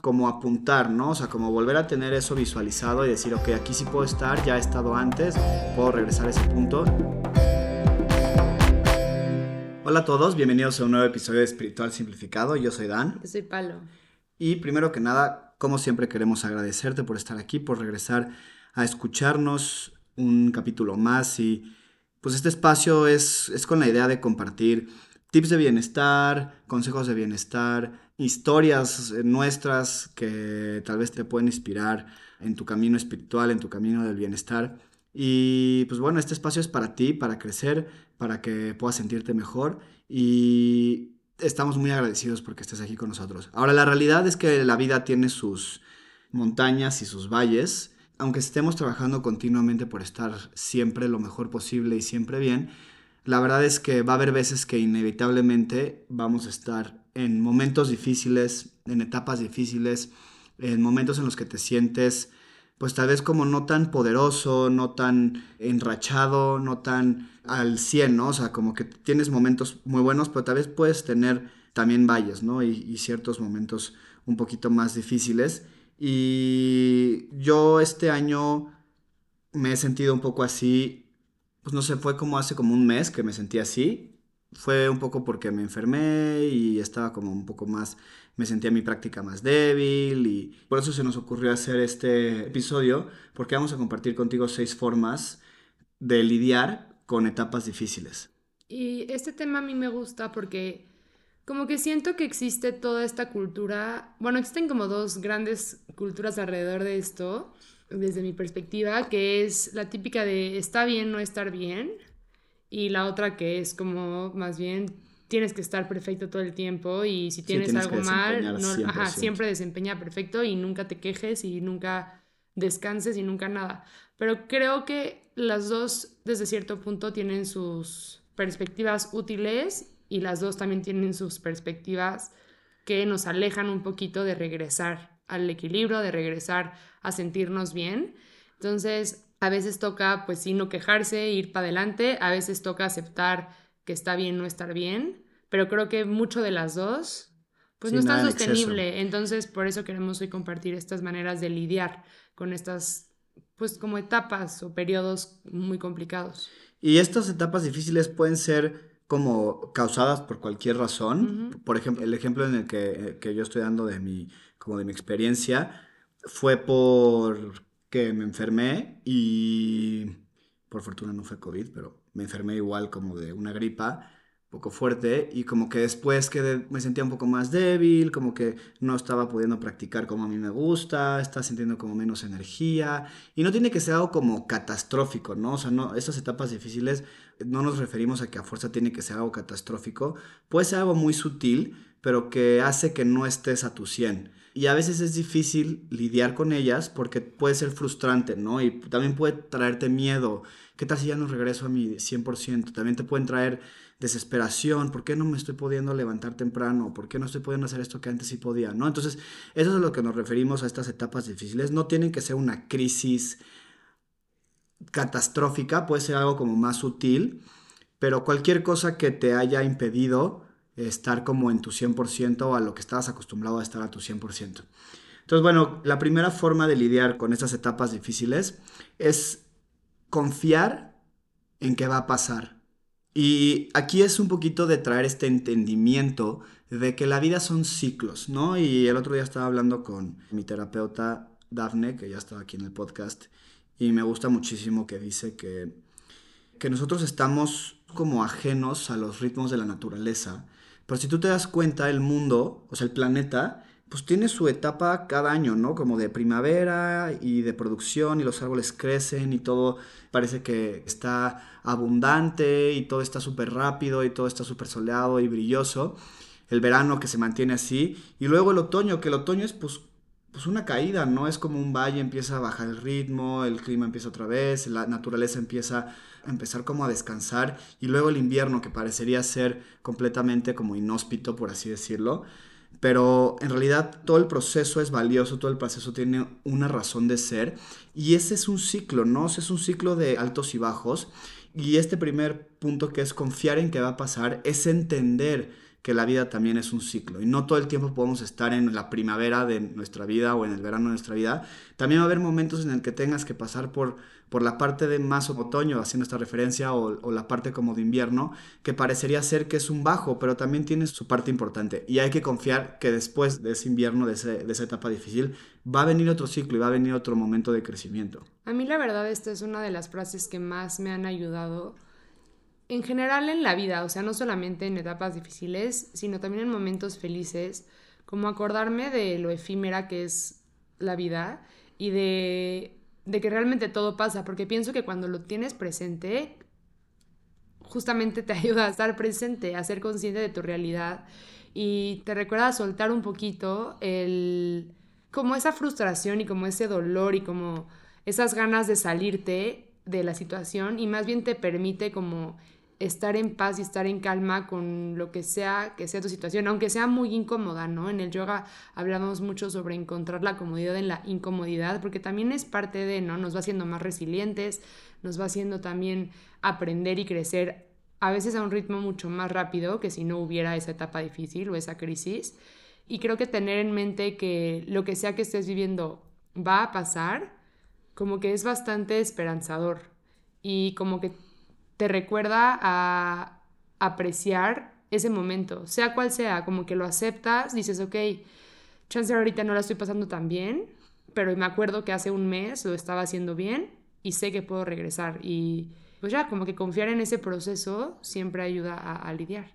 como apuntar, ¿no? O sea, como volver a tener eso visualizado y decir, ok, aquí sí puedo estar, ya he estado antes, puedo regresar a ese punto. Hola a todos, bienvenidos a un nuevo episodio de Espiritual Simplificado. Yo soy Dan. Yo soy Palo. Y primero que nada, como siempre queremos agradecerte por estar aquí, por regresar a escucharnos un capítulo más y pues este espacio es, es con la idea de compartir tips de bienestar, consejos de bienestar, historias nuestras que tal vez te pueden inspirar en tu camino espiritual, en tu camino del bienestar. Y pues bueno, este espacio es para ti, para crecer, para que puedas sentirte mejor y estamos muy agradecidos porque estés aquí con nosotros. Ahora, la realidad es que la vida tiene sus montañas y sus valles. Aunque estemos trabajando continuamente por estar siempre lo mejor posible y siempre bien, la verdad es que va a haber veces que inevitablemente vamos a estar en momentos difíciles, en etapas difíciles, en momentos en los que te sientes pues tal vez como no tan poderoso, no tan enrachado, no tan al 100, ¿no? O sea, como que tienes momentos muy buenos, pero tal vez puedes tener también valles, ¿no? Y, y ciertos momentos un poquito más difíciles. Y yo este año me he sentido un poco así pues no sé, fue como hace como un mes que me sentí así. Fue un poco porque me enfermé y estaba como un poco más, me sentía mi práctica más débil y por eso se nos ocurrió hacer este episodio porque vamos a compartir contigo seis formas de lidiar con etapas difíciles. Y este tema a mí me gusta porque como que siento que existe toda esta cultura, bueno, existen como dos grandes culturas alrededor de esto desde mi perspectiva, que es la típica de está bien no estar bien, y la otra que es como más bien tienes que estar perfecto todo el tiempo y si tienes, algo mal, no, siempre desempeña perfecto y nunca te quejes y nunca descanses y nunca nada. Pero creo que las dos desde cierto punto tienen sus perspectivas útiles y las dos también tienen sus perspectivas que nos alejan un poquito de regresar al equilibrio, de regresar a sentirnos bien. Entonces, a veces toca, pues sí, no quejarse, ir para adelante, a veces toca aceptar que está bien no estar bien, pero creo que mucho de las dos, pues no es tan sostenible. Entonces, por eso queremos hoy compartir estas maneras de lidiar con estas, pues como etapas o periodos muy complicados. Y estas etapas difíciles pueden ser como causadas por cualquier razón. Por ejemplo, el ejemplo en el que, que yo estoy dando de mi como de mi experiencia, fue por que me enfermé y por fortuna no fue COVID, pero me enfermé igual como de una gripa poco fuerte y como que después que me sentía un poco más débil, como que no estaba pudiendo practicar como a mí me gusta, estaba sintiendo como menos energía y no tiene que ser algo como catastrófico, ¿no? O sea, no, estas etapas difíciles no nos referimos a que a fuerza tiene que ser algo catastrófico, puede ser algo muy sutil, pero que hace que no estés a tu 100. Y a veces es difícil lidiar con ellas porque puede ser frustrante, ¿no? Y también puede traerte miedo. ¿Qué tal si ya no regreso a mi 100%? También te pueden traer desesperación. ¿Por qué no me estoy pudiendo levantar temprano? ¿Por qué no estoy pudiendo hacer esto que antes sí podía? ¿No? Entonces, eso es a lo que nos referimos a estas etapas difíciles. No tienen que ser una crisis catastrófica, puede ser algo como más sutil, pero cualquier cosa que te haya impedido estar como en tu 100% o a lo que estabas acostumbrado a estar a tu 100%. Entonces, bueno, la primera forma de lidiar con estas etapas difíciles es confiar en que va a pasar. Y aquí es un poquito de traer este entendimiento de que la vida son ciclos, ¿no? Y el otro día estaba hablando con mi terapeuta Dafne, que ya estaba aquí en el podcast, y me gusta muchísimo que dice que, que nosotros estamos como ajenos a los ritmos de la naturaleza pero si tú te das cuenta, el mundo, o sea, el planeta, pues tiene su etapa cada año, ¿no? Como de primavera y de producción y los árboles crecen y todo parece que está abundante y todo está súper rápido y todo está súper soleado y brilloso. El verano que se mantiene así y luego el otoño, que el otoño es pues, pues una caída, ¿no? Es como un valle, empieza a bajar el ritmo, el clima empieza otra vez, la naturaleza empieza empezar como a descansar y luego el invierno que parecería ser completamente como inhóspito, por así decirlo. Pero en realidad todo el proceso es valioso, todo el proceso tiene una razón de ser y ese es un ciclo, ¿no? es un ciclo de altos y bajos y este primer punto que es confiar en que va a pasar es entender que la vida también es un ciclo y no todo el tiempo podemos estar en la primavera de nuestra vida o en el verano de nuestra vida. También va a haber momentos en el que tengas que pasar por, por la parte de más otoño, haciendo esta referencia, o, la parte como de invierno, que parecería ser que es un bajo, pero también tiene su parte importante. Y hay que confiar que después de ese invierno, de, de esa etapa difícil, va a venir otro ciclo y va a venir otro momento de crecimiento. A mí la verdad esta es una de las frases que más me han ayudado en general en la vida, o sea, no solamente en etapas difíciles, sino también en momentos felices, como acordarme de lo efímera que es la vida y de, de que realmente todo pasa, porque pienso que cuando lo tienes presente, justamente te ayuda a estar presente, a ser consciente de tu realidad y te recuerda a soltar un poquito el como esa frustración y como ese dolor y como esas ganas de salirte de la situación y más bien te permite como estar en paz y estar en calma con lo que sea que sea tu situación, aunque sea muy incómoda, ¿no? En el yoga hablamos mucho sobre encontrar la comodidad en la incomodidad, porque también es parte de, ¿no? Nos va haciendo más resilientes, nos va haciendo también aprender y crecer a veces a un ritmo mucho más rápido que si no hubiera esa etapa difícil o esa crisis. Y creo que tener en mente que lo que sea que estés viviendo va a pasar, como que es bastante esperanzador y como que te recuerda a apreciar ese momento, sea cual sea, como que lo aceptas, dices, ok, chance ahorita no la estoy pasando tan bien, pero me acuerdo que hace un mes lo estaba haciendo bien y sé que puedo regresar. Y pues ya, como que confiar en ese proceso siempre ayuda a, lidiar.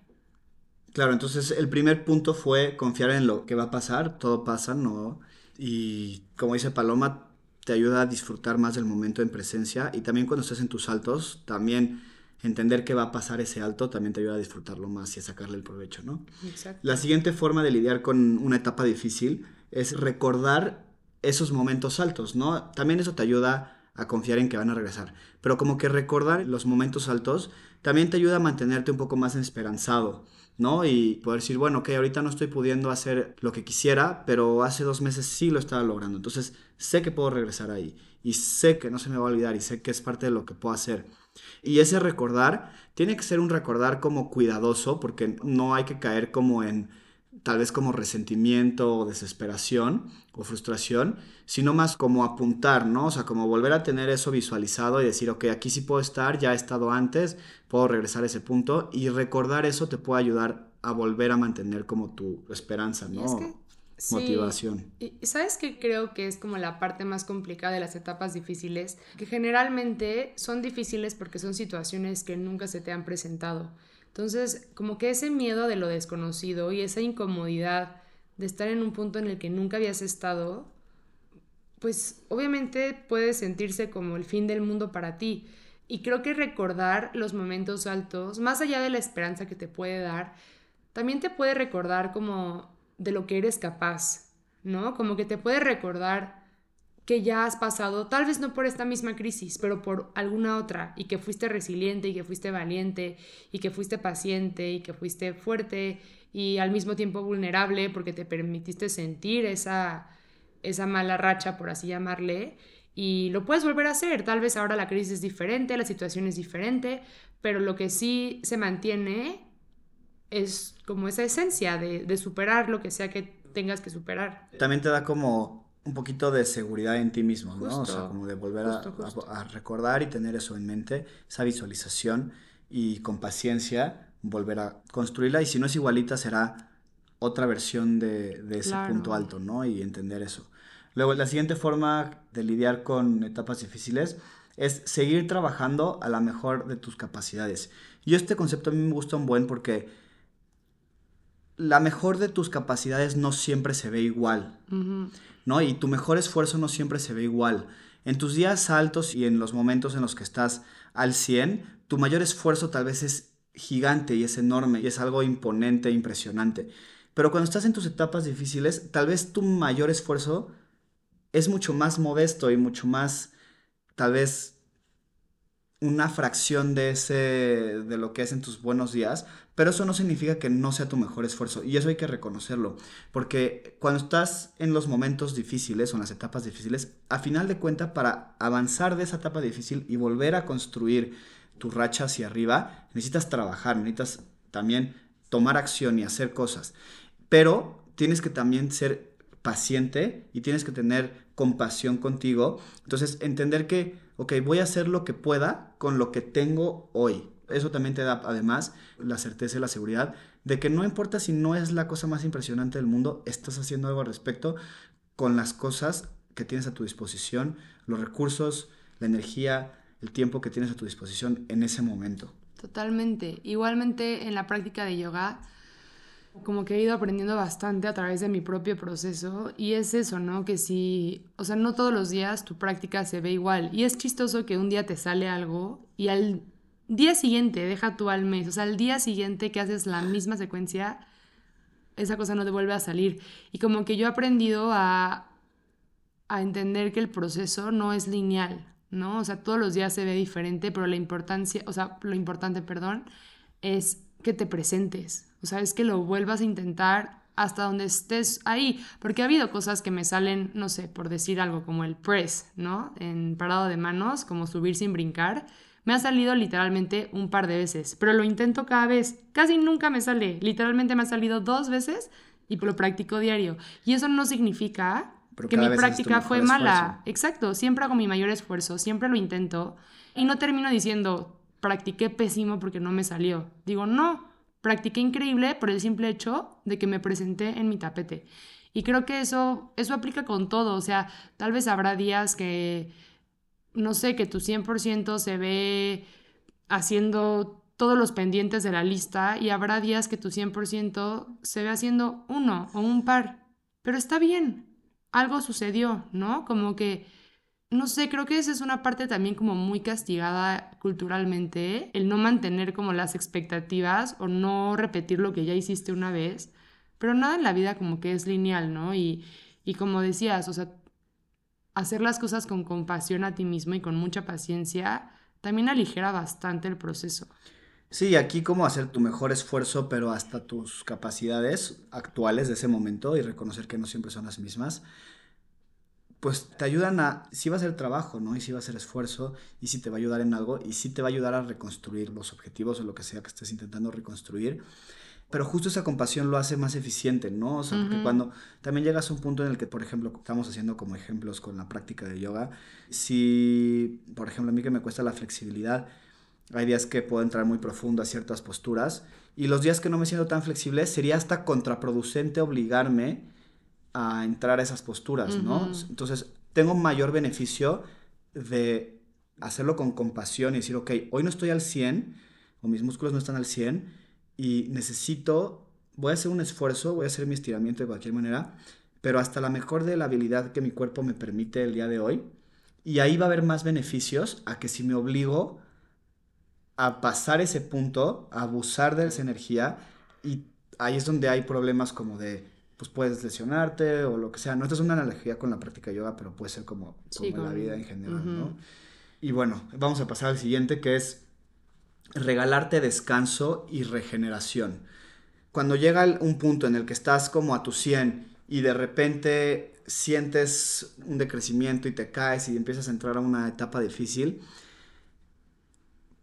Claro, entonces el primer punto fue confiar en lo que va a pasar, todo pasa, ¿no? Y como dice Paloma, te ayuda a disfrutar más del momento en presencia y también cuando estés en tus saltos, también entender que va a pasar ese alto también te ayuda a disfrutarlo más y a sacarle el provecho, ¿no? Exacto. La siguiente forma de lidiar con una etapa difícil es recordar esos momentos altos, ¿no? También eso te ayuda a confiar en que van a regresar. Pero como que recordar los momentos altos también te ayuda a mantenerte un poco más esperanzado, ¿no? Y poder decir, bueno, ok, ahorita no estoy pudiendo hacer lo que quisiera, pero hace dos meses sí lo estaba logrando. Entonces sé que puedo regresar ahí y sé que no se me va a olvidar y sé que es parte de lo que puedo hacer. Y ese recordar tiene que ser un recordar como cuidadoso, porque no hay que caer como en tal vez como resentimiento o desesperación o frustración, sino más como apuntar, ¿no? O sea, como volver a tener eso visualizado y decir, ok, aquí sí puedo estar, ya he estado antes, puedo regresar a ese punto y recordar eso te puede ayudar a volver a mantener como tu esperanza, ¿no? Motivación. Y sabes que creo que es como la parte más complicada de las etapas difíciles, que generalmente son difíciles porque son situaciones que nunca se te han presentado. Entonces, como que ese miedo de lo desconocido y esa incomodidad de estar en un punto en el que nunca habías estado, pues obviamente puede sentirse como el fin del mundo para ti. Y creo que recordar los momentos altos, más allá de la esperanza que te puede dar, también te puede recordar como de lo que eres capaz, ¿no? Como que te puede recordar que ya has pasado, tal vez no por esta misma crisis, pero por alguna otra, y que fuiste resiliente, y que fuiste valiente, y que fuiste paciente, y que fuiste fuerte, y al mismo tiempo vulnerable, porque te permitiste sentir esa, esa mala racha, por así llamarle, y lo puedes volver a hacer. Tal vez ahora la crisis es diferente, la situación es diferente, pero lo que sí se mantiene es como esa esencia de, superar lo que sea que tengas que superar. También te da como un poquito de seguridad en ti mismo, ¿no? o sea, como de volver a, recordar y tener eso en mente, esa visualización y con paciencia volver a construirla y si no es igualita será otra versión de, ese punto alto, ¿no? Y entender eso. Luego, la siguiente forma de lidiar con etapas difíciles es seguir trabajando a la mejor de tus capacidades. Y este concepto a mí me gusta un buen porque la mejor de tus capacidades no siempre se ve igual, ¿no? Y tu mejor esfuerzo no siempre se ve igual. En tus días altos y en los momentos en los que estás al 100, tu mayor esfuerzo tal vez es gigante y es enorme y es algo imponente, impresionante. Pero cuando estás en tus etapas difíciles, tal vez tu mayor esfuerzo es mucho más modesto y mucho más, tal vez, una fracción de ese de lo que es en tus buenos días, pero eso no significa que no sea tu mejor esfuerzo y eso hay que reconocerlo, porque cuando estás en los momentos difíciles o en las etapas difíciles, a final de cuentas para avanzar de esa etapa difícil y volver a construir tu racha hacia arriba, necesitas trabajar, necesitas también tomar acción y hacer cosas. Pero tienes que también ser paciente y tienes que tener compasión contigo. Entonces, entender que, ok, voy a hacer lo que pueda con lo que tengo hoy. Eso también te da, además, la certeza y la seguridad de que no importa si no es la cosa más impresionante del mundo, estás haciendo algo al respecto con las cosas que tienes a tu disposición, los recursos, la energía, el tiempo que tienes a tu disposición en ese momento. Totalmente. Igualmente en la práctica de yoga, como que he ido aprendiendo bastante a través de mi propio proceso y es eso, ¿no? Que si, o sea, no todos los días tu práctica se ve igual y es chistoso que un día te sale algo y al día siguiente, deja tú al mes, o sea, al día siguiente que haces la misma secuencia, esa cosa no te vuelve a salir. Y como que yo he aprendido a, a entender que el proceso no es lineal, ¿no? O sea, todos los días se ve diferente, pero la importancia, o sea, lo importante, perdón, es que te presentes, o sea, es que lo vuelvas a intentar hasta donde estés ahí, porque ha habido cosas que me salen, no sé, por decir algo como el press, ¿no? En parado de manos, como subir sin brincar, me ha salido literalmente un par de veces, pero lo intento cada vez, casi nunca me sale, literalmente me ha salido dos veces y lo practico diario. Y eso no significa que mi práctica fue mala. Exacto, siempre hago mi mayor esfuerzo, siempre lo intento y no termino diciendo, practiqué pésimo porque no me salió. Digo, no, practiqué increíble por el simple hecho de que me presenté en mi tapete. Y creo que eso, eso aplica con todo, o sea, tal vez habrá días que, no sé, que tu 100% se ve haciendo todos los pendientes de la lista y habrá días que tu 100% se ve haciendo uno o un par. Pero está bien, algo sucedió, ¿no? Como que, no sé, creo que esa es una parte también como muy castigada culturalmente, el no mantener como las expectativas o no repetir lo que ya hiciste una vez, pero nada en la vida como que es lineal, ¿no? Y, y como decías, o sea, hacer las cosas con compasión a ti mismo y con mucha paciencia también aligera bastante el proceso. Sí, aquí como hacer tu mejor esfuerzo, pero hasta tus capacidades actuales de ese momento y reconocer que no siempre son las mismas, pues te ayudan a, sí va a ser trabajo, ¿no? Y sí va a ser esfuerzo, y sí te va a ayudar en algo, y sí te va a ayudar a reconstruir los objetivos o lo que sea que estés intentando reconstruir. Pero justo esa compasión lo hace más eficiente, ¿no? O sea, porque cuando también llegas a un punto en el que, por ejemplo, estamos haciendo como ejemplos con la práctica de yoga, si, por ejemplo, a mí que me cuesta la flexibilidad, hay días que puedo entrar muy profundo a ciertas posturas y los días que no me siento tan flexible sería hasta contraproducente obligarme a entrar a esas posturas, ¿no? Entonces, tengo mayor beneficio de hacerlo con compasión y decir, ok, hoy no estoy al 100 o mis músculos no están al 100 y necesito, voy a hacer un esfuerzo, voy a hacer mi estiramiento de cualquier manera, pero hasta la mejor de la habilidad que mi cuerpo me permite el día de hoy. Y ahí va a haber más beneficios a que si me obligo a pasar ese punto, a abusar de esa energía y ahí es donde hay problemas como de, pues puedes lesionarte o lo que sea. No, esta es una analogía con la práctica de yoga, pero puede ser como, como la vida en general, ¿no? Y bueno, vamos a pasar al siguiente que es regalarte descanso y regeneración. Cuando llega un punto en el que estás como a tu 100 y de repente sientes un decrecimiento y te caes y empiezas a entrar a una etapa difícil,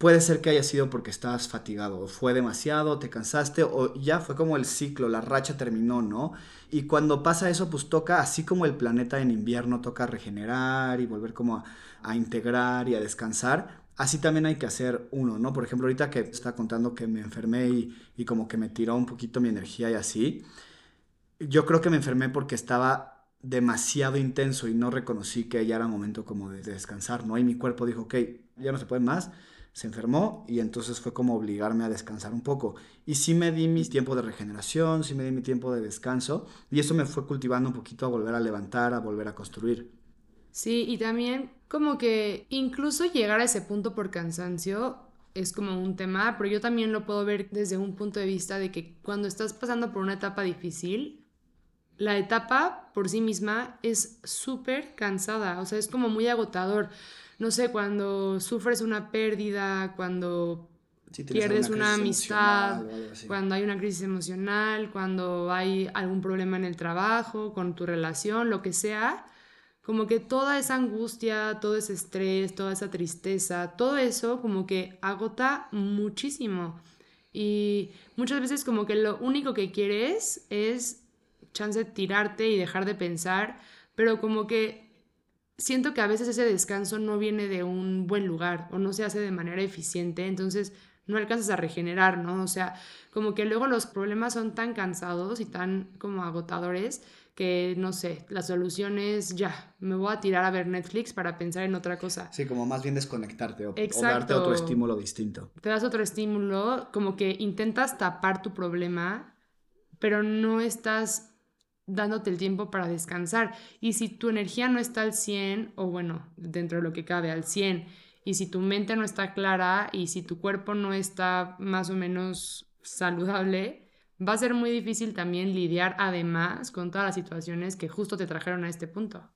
puede ser que haya sido porque estabas fatigado, o fue demasiado, te cansaste, o ya fue como el ciclo, la racha terminó, ¿no? Y cuando pasa eso, pues toca, así como el planeta en invierno toca regenerar y volver como a, integrar y a descansar, así también hay que hacer uno, ¿no? Por ejemplo, ahorita que está contando que me enfermé y, como que me tiró un poquito mi energía y así, yo creo que me enfermé porque estaba demasiado intenso y no reconocí que ya era momento como de, descansar, ¿no? Y mi cuerpo dijo, ok, ya no se puede más se enfermó y entonces fue como obligarme a descansar un poco. Y sí me di mi tiempo de regeneración, sí me di mi tiempo de descanso y eso me fue cultivando un poquito a volver a levantar, a volver a construir. Sí, y también como que incluso llegar a ese punto por cansancio es como un tema, pero yo también lo puedo ver desde un punto de vista de que cuando estás pasando por una etapa difícil, la etapa por sí misma es súper cansada, o sea, es como muy agotador. No sé, cuando sufres una pérdida, cuando pierdes una, amistad, cuando hay una crisis emocional, cuando hay algún problema en el trabajo, con tu relación, lo que sea, como que toda esa angustia, todo ese estrés, toda esa tristeza, todo eso como que agota muchísimo. Y muchas veces como que lo único que quieres es chance de tirarte y dejar de pensar, pero como que siento que a veces ese descanso no viene de un buen lugar o no se hace de manera eficiente, entonces no alcanzas a regenerar, ¿no? O sea, como que luego los problemas son tan cansados y tan como agotadores que, no sé, la solución es ya, me voy a tirar a ver Netflix para pensar en otra cosa. Sí, como más bien desconectarte o, o darte otro estímulo distinto. Te das otro estímulo, como que intentas tapar tu problema, pero no estás dándote el tiempo para descansar. Y si tu energía no está al 100, o bueno, dentro de lo que cabe, al 100, y si tu mente no está clara y si tu cuerpo no está más o menos saludable, va a ser muy difícil también lidiar además con todas las situaciones que justo te trajeron a este punto.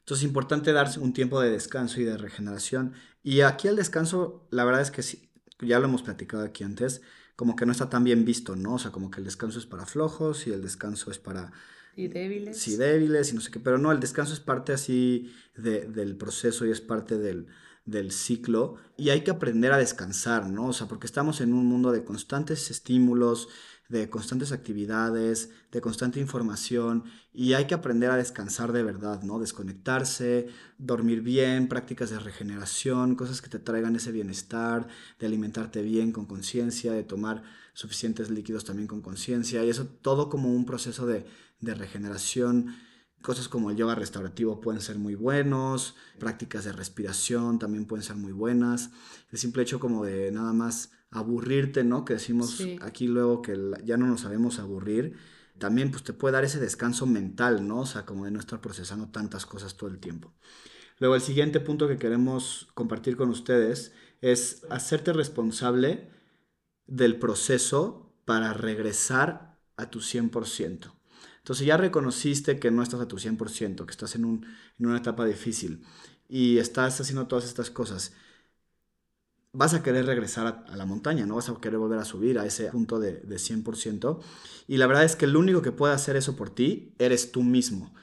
Entonces es importante darse un tiempo de descanso y de regeneración. Y aquí el descanso, la verdad es que sí, ya lo hemos platicado aquí antes, como que no está tan bien visto, ¿no? O sea, como que el descanso es para flojos y el descanso es para... Y débiles. Sí, débiles y no sé qué, pero no, el descanso es parte así del proceso y es parte del, del ciclo y hay que aprender a descansar, ¿no? O sea, porque estamos en un mundo de constantes estímulos, de constantes actividades, de constante información y hay que aprender a descansar de verdad, ¿no? Desconectarse, dormir bien, prácticas de regeneración, cosas que te traigan ese bienestar, de alimentarte bien con conciencia, de tomar suficientes líquidos también con conciencia y eso todo como un proceso de, de regeneración Cosas como el yoga restaurativo pueden ser muy buenos, prácticas de respiración también pueden ser muy buenas. El simple hecho como de nada más aburrirte, ¿no? Que decimos aquí luego que ya no nos sabemos aburrir, también pues te puede dar ese descanso mental, ¿no? O sea, como de no estar procesando tantas cosas todo el tiempo. Luego el siguiente punto que queremos compartir con ustedes es hacerte responsable del proceso para regresar a tu 100%. Entonces ya reconociste que no estás a tu 100%, que estás en, una etapa difícil y estás haciendo todas estas cosas. Vas a querer regresar a, la montaña, no vas a querer volver a subir a ese punto de, de 100%. Y la verdad es que el único que puede hacer eso por ti eres tú mismo.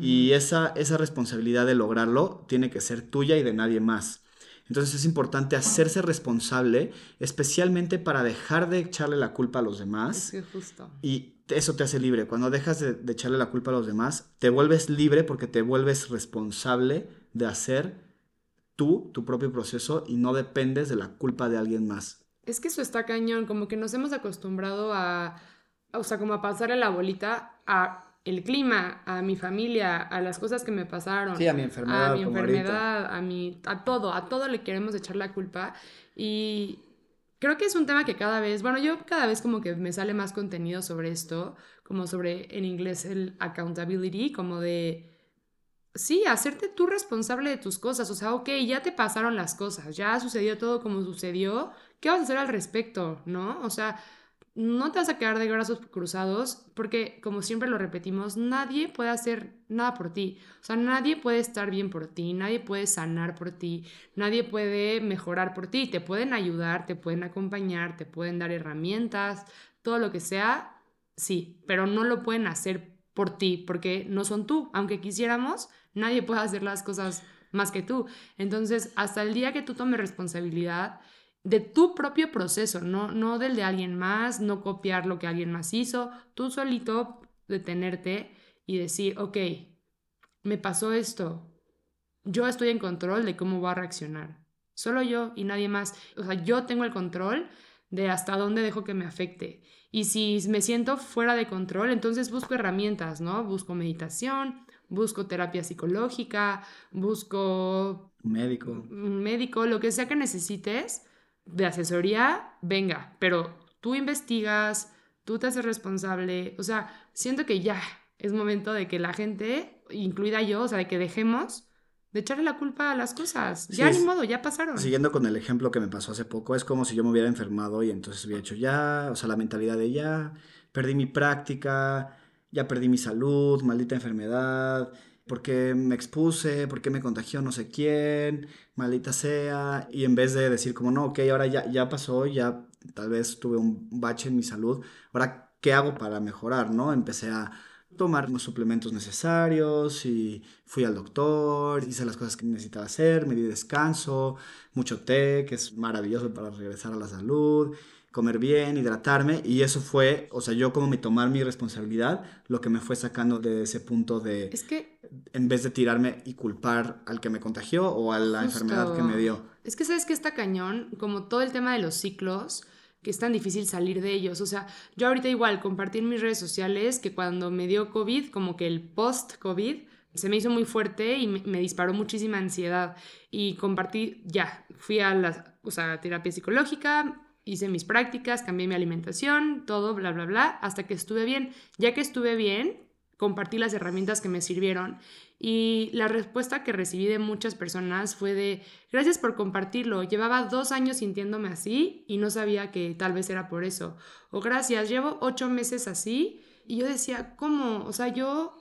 Y esa, esa responsabilidad de lograrlo tiene que ser tuya y de nadie más. Entonces es importante hacerse responsable, especialmente para dejar de echarle la culpa a los demás. Es justo. Y eso te hace libre. Cuando dejas de, echarle la culpa a los demás, te vuelves libre porque te vuelves responsable de hacer tú tu propio proceso y no dependes de la culpa de alguien más. Es que eso está cañón, como que nos hemos acostumbrado a, o sea, como a pasarle la bolita a el clima, a mi familia, a las cosas que me pasaron. Sí, a mi enfermedad. A mi enfermedad, a, mi, a todo, a todo le queremos echar la culpa. Y creo que es un tema que cada vez, bueno, yo cada vez como que me sale más contenido sobre esto, como sobre en inglés el accountability, como de, sí, hacerte tú responsable de tus cosas. O sea, ok, ya te pasaron las cosas, ya sucedió todo como sucedió, ¿qué vas a hacer al respecto? ¿No? O sea no te vas a quedar de brazos cruzados porque, como siempre lo repetimos, nadie puede hacer nada por ti. O sea, nadie puede estar bien por ti, nadie puede sanar por ti, nadie puede mejorar por ti. Te pueden ayudar, te pueden acompañar, te pueden dar herramientas, todo lo que sea, sí, pero no lo pueden hacer por ti porque no son tú. Aunque quisiéramos, nadie puede hacer las cosas más que tú. Entonces, hasta el día que tú tomes responsabilidad, de tu propio proceso, no, no del de alguien más, no copiar lo que alguien más hizo, tú solito detenerte y decir, ok, me pasó esto, yo estoy en control de cómo va a reaccionar, solo yo y nadie más, o sea, yo tengo el control de hasta dónde dejo que me afecte. Y si me siento fuera de control, entonces busco herramientas, ¿no? Busco meditación, busco terapia psicológica, busco... Médico. Un médico, lo que sea que necesites de asesoría, venga, pero tú investigas, tú te haces responsable, o sea, siento que ya es momento de que la gente, incluida yo, o sea, de que dejemos de echarle la culpa a las cosas. ya ni modo, ya pasaron. Siguiendo con el ejemplo que me pasó hace poco, es como si yo me hubiera enfermado y entonces hubiera hecho ya, o sea, la mentalidad de ya, perdí mi práctica, ya perdí mi salud, maldita enfermedad, porque me expuse, porque me contagió no sé quién, maldita sea, y en vez de decir como, no, ok, ahora ya, ya pasó, ya tal vez tuve un bache en mi salud, ahora, ¿qué hago para mejorar? ¿no? Empecé a tomar los suplementos necesarios y fui al doctor, hice las cosas que necesitaba hacer, me di descanso, mucho té, que es maravilloso para regresar a la salud, comer bien, hidratarme y eso fue, o sea, yo como me tomar mi responsabilidad, lo que me fue sacando de ese punto de... Es que... En vez de tirarme y culpar al que me contagió o a la enfermedad que me dio. Es que sabes que está cañón, como todo el tema de los ciclos, que es tan difícil salir de ellos. O sea, yo ahorita igual compartí en mis redes sociales que cuando me dio COVID, como que el post-COVID, se me hizo muy fuerte y me, disparó muchísima ansiedad. Y compartí, ya, fui a la o sea, terapia psicológica, hice mis prácticas, cambié mi alimentación, todo, bla, bla, bla, hasta que estuve bien. Ya que estuve bien, compartí las herramientas que me sirvieron y la respuesta que recibí de muchas personas fue de, gracias por compartirlo, llevaba dos años sintiéndome así y no sabía que tal vez era por eso. O gracias, llevo ocho meses así y yo decía, ¿cómo? O sea, yo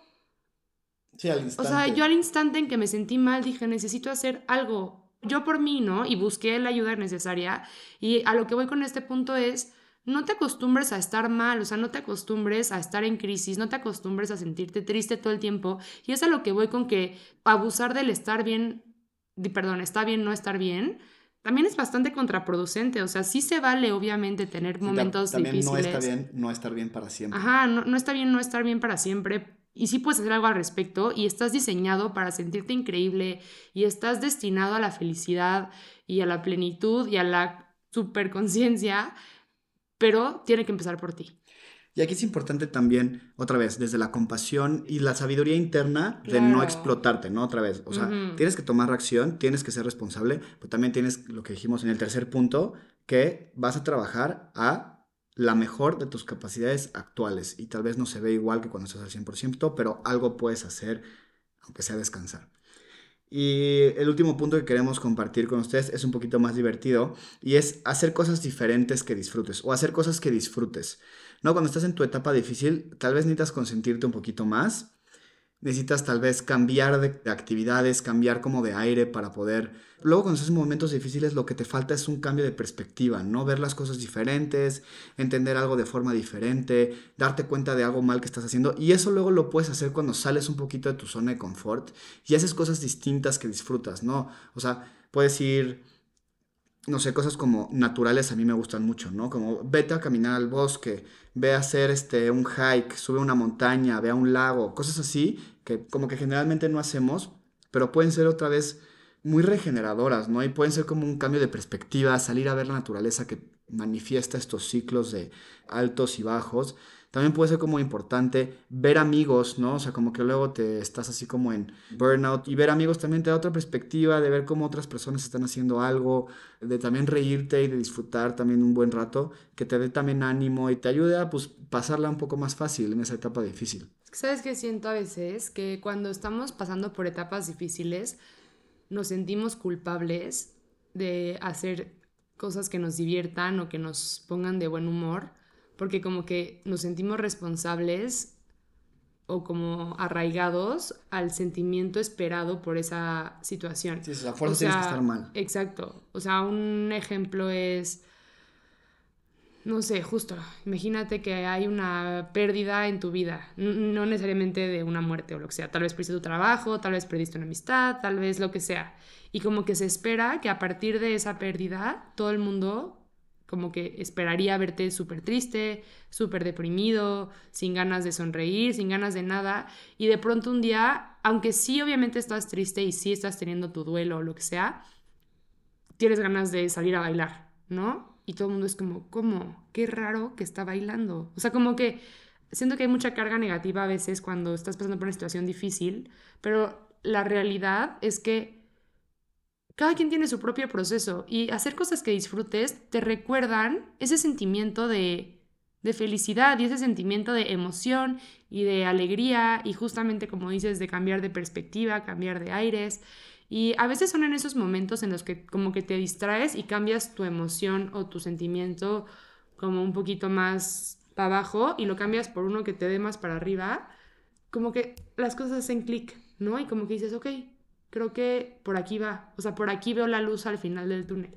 Sí, al instante. O sea, yo al instante en que me sentí mal dije, necesito hacer algo, yo por mí, ¿no? Y busqué la ayuda necesaria. Y a lo que voy con este punto es, no te acostumbres a estar mal, o sea, no te acostumbres a estar en crisis, no te acostumbres a sentirte triste todo el tiempo. Y es a lo que voy con que abusar del estar bien, perdón, está bien, no estar bien, también es bastante contraproducente. O sea, sí se vale, obviamente, tener momentos también difíciles. no está bien no estar bien para siempre. Ajá, no, no está bien no estar bien para siempre y sí puedes hacer algo al respecto y estás diseñado para sentirte increíble y estás destinado a la felicidad y a la plenitud y a la superconciencia, pero tiene que empezar por ti. Y aquí es importante también, otra vez, desde la compasión y la sabiduría interna de no explotarte, ¿no? Otra vez, o sea, tienes que tomar acción, tienes que ser responsable, pero también tienes lo que dijimos en el tercer punto, que vas a trabajar a la mejor de tus capacidades actuales y tal vez no se ve igual que cuando estás al 100%, pero algo puedes hacer, aunque sea descansar. Y el último punto que queremos compartir con ustedes es un poquito más divertido y es hacer cosas diferentes que disfrutes o hacer cosas que disfrutes. ¿No? Cuando estás en tu etapa difícil, tal vez necesitas consentirte un poquito más necesitas tal vez cambiar de, actividades, cambiar como de aire para poder... Luego cuando en momentos difíciles lo que te falta es un cambio de perspectiva, ¿no? Ver las cosas diferentes, entender algo de forma diferente, darte cuenta de algo mal que estás haciendo y eso luego lo puedes hacer cuando sales un poquito de tu zona de confort y haces cosas distintas que disfrutas, ¿no? O sea, puedes ir no sé, cosas como naturales a mí me gustan mucho, ¿no? Como vete a caminar al bosque, ve a hacer este, un hike, sube una montaña, ve a un lago, cosas así que como que generalmente no hacemos, pero pueden ser otra vez muy regeneradoras, ¿no? Y pueden ser como un cambio de perspectiva, salir a ver la naturaleza que manifiesta estos ciclos de altos y bajos también puede ser como importante ver amigos, ¿no? O sea, como que luego te estás así como en burnout y ver amigos también te da otra perspectiva de ver cómo otras personas están haciendo algo, de también reírte y de disfrutar también un buen rato, que te dé también ánimo y te ayude a pues pasarla un poco más fácil en esa etapa difícil. ¿Sabes qué siento a veces? Que cuando estamos pasando por etapas difíciles, nos sentimos culpables de hacer cosas que nos diviertan o que nos pongan de buen humor porque como que nos sentimos responsables o como arraigados al sentimiento esperado por esa situación. Sí, la fuerza tienes que estar mal. Exacto. O sea, un ejemplo es, no sé, justo, imagínate que hay una pérdida en tu vida, no necesariamente de una muerte o lo que sea, tal vez perdiste tu trabajo, tal vez perdiste una amistad, tal vez lo que sea. Y como que se espera que a partir de esa pérdida todo el mundo como que esperaría verte súper triste, súper deprimido, sin ganas de sonreír, sin ganas de nada. Y de pronto un día, aunque sí obviamente estás triste y sí estás teniendo tu duelo o lo que sea, tienes ganas de salir a bailar, ¿no? Y todo el mundo es como, ¿cómo? Qué raro que está bailando. O sea, como que siento que hay mucha carga negativa a veces cuando estás pasando por una situación difícil, pero la realidad es que cada quien tiene su propio proceso y hacer cosas que disfrutes te recuerdan ese sentimiento de, felicidad y ese sentimiento de emoción y de alegría y justamente como dices de cambiar de perspectiva, cambiar de aires. Y a veces son en esos momentos en los que como que te distraes y cambias tu emoción o tu sentimiento como un poquito más para abajo y lo cambias por uno que te dé más para arriba, como que las cosas hacen clic, ¿no? Y como que dices, ok, creo que por aquí va. O sea, por aquí veo la luz al final del túnel.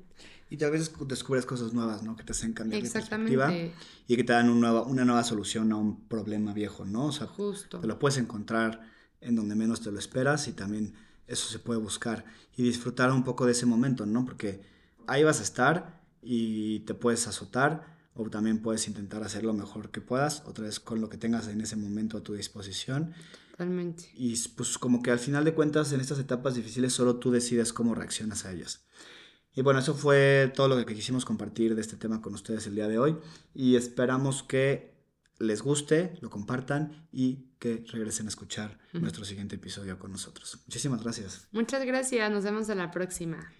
Y tal vez descubres cosas nuevas, ¿no? Que te hacen cambiar de perspectiva y que te dan una nueva solución a un problema viejo, ¿no? O sea, Justo. te lo puedes encontrar en donde menos te lo esperas y también eso se puede buscar y disfrutar un poco de ese momento, ¿no? Porque ahí vas a estar y te puedes azotar o también puedes intentar hacer lo mejor que puedas, otra vez con lo que tengas en ese momento a tu disposición. Totalmente. Y pues como que al final de cuentas en estas etapas difíciles solo tú decides cómo reaccionas a ellas. Y bueno, eso fue todo lo que quisimos compartir de este tema con ustedes el día de hoy y esperamos que les guste, lo compartan y que regresen a escuchar nuestro siguiente episodio con nosotros. Muchísimas gracias. Muchas gracias, nos vemos en la próxima.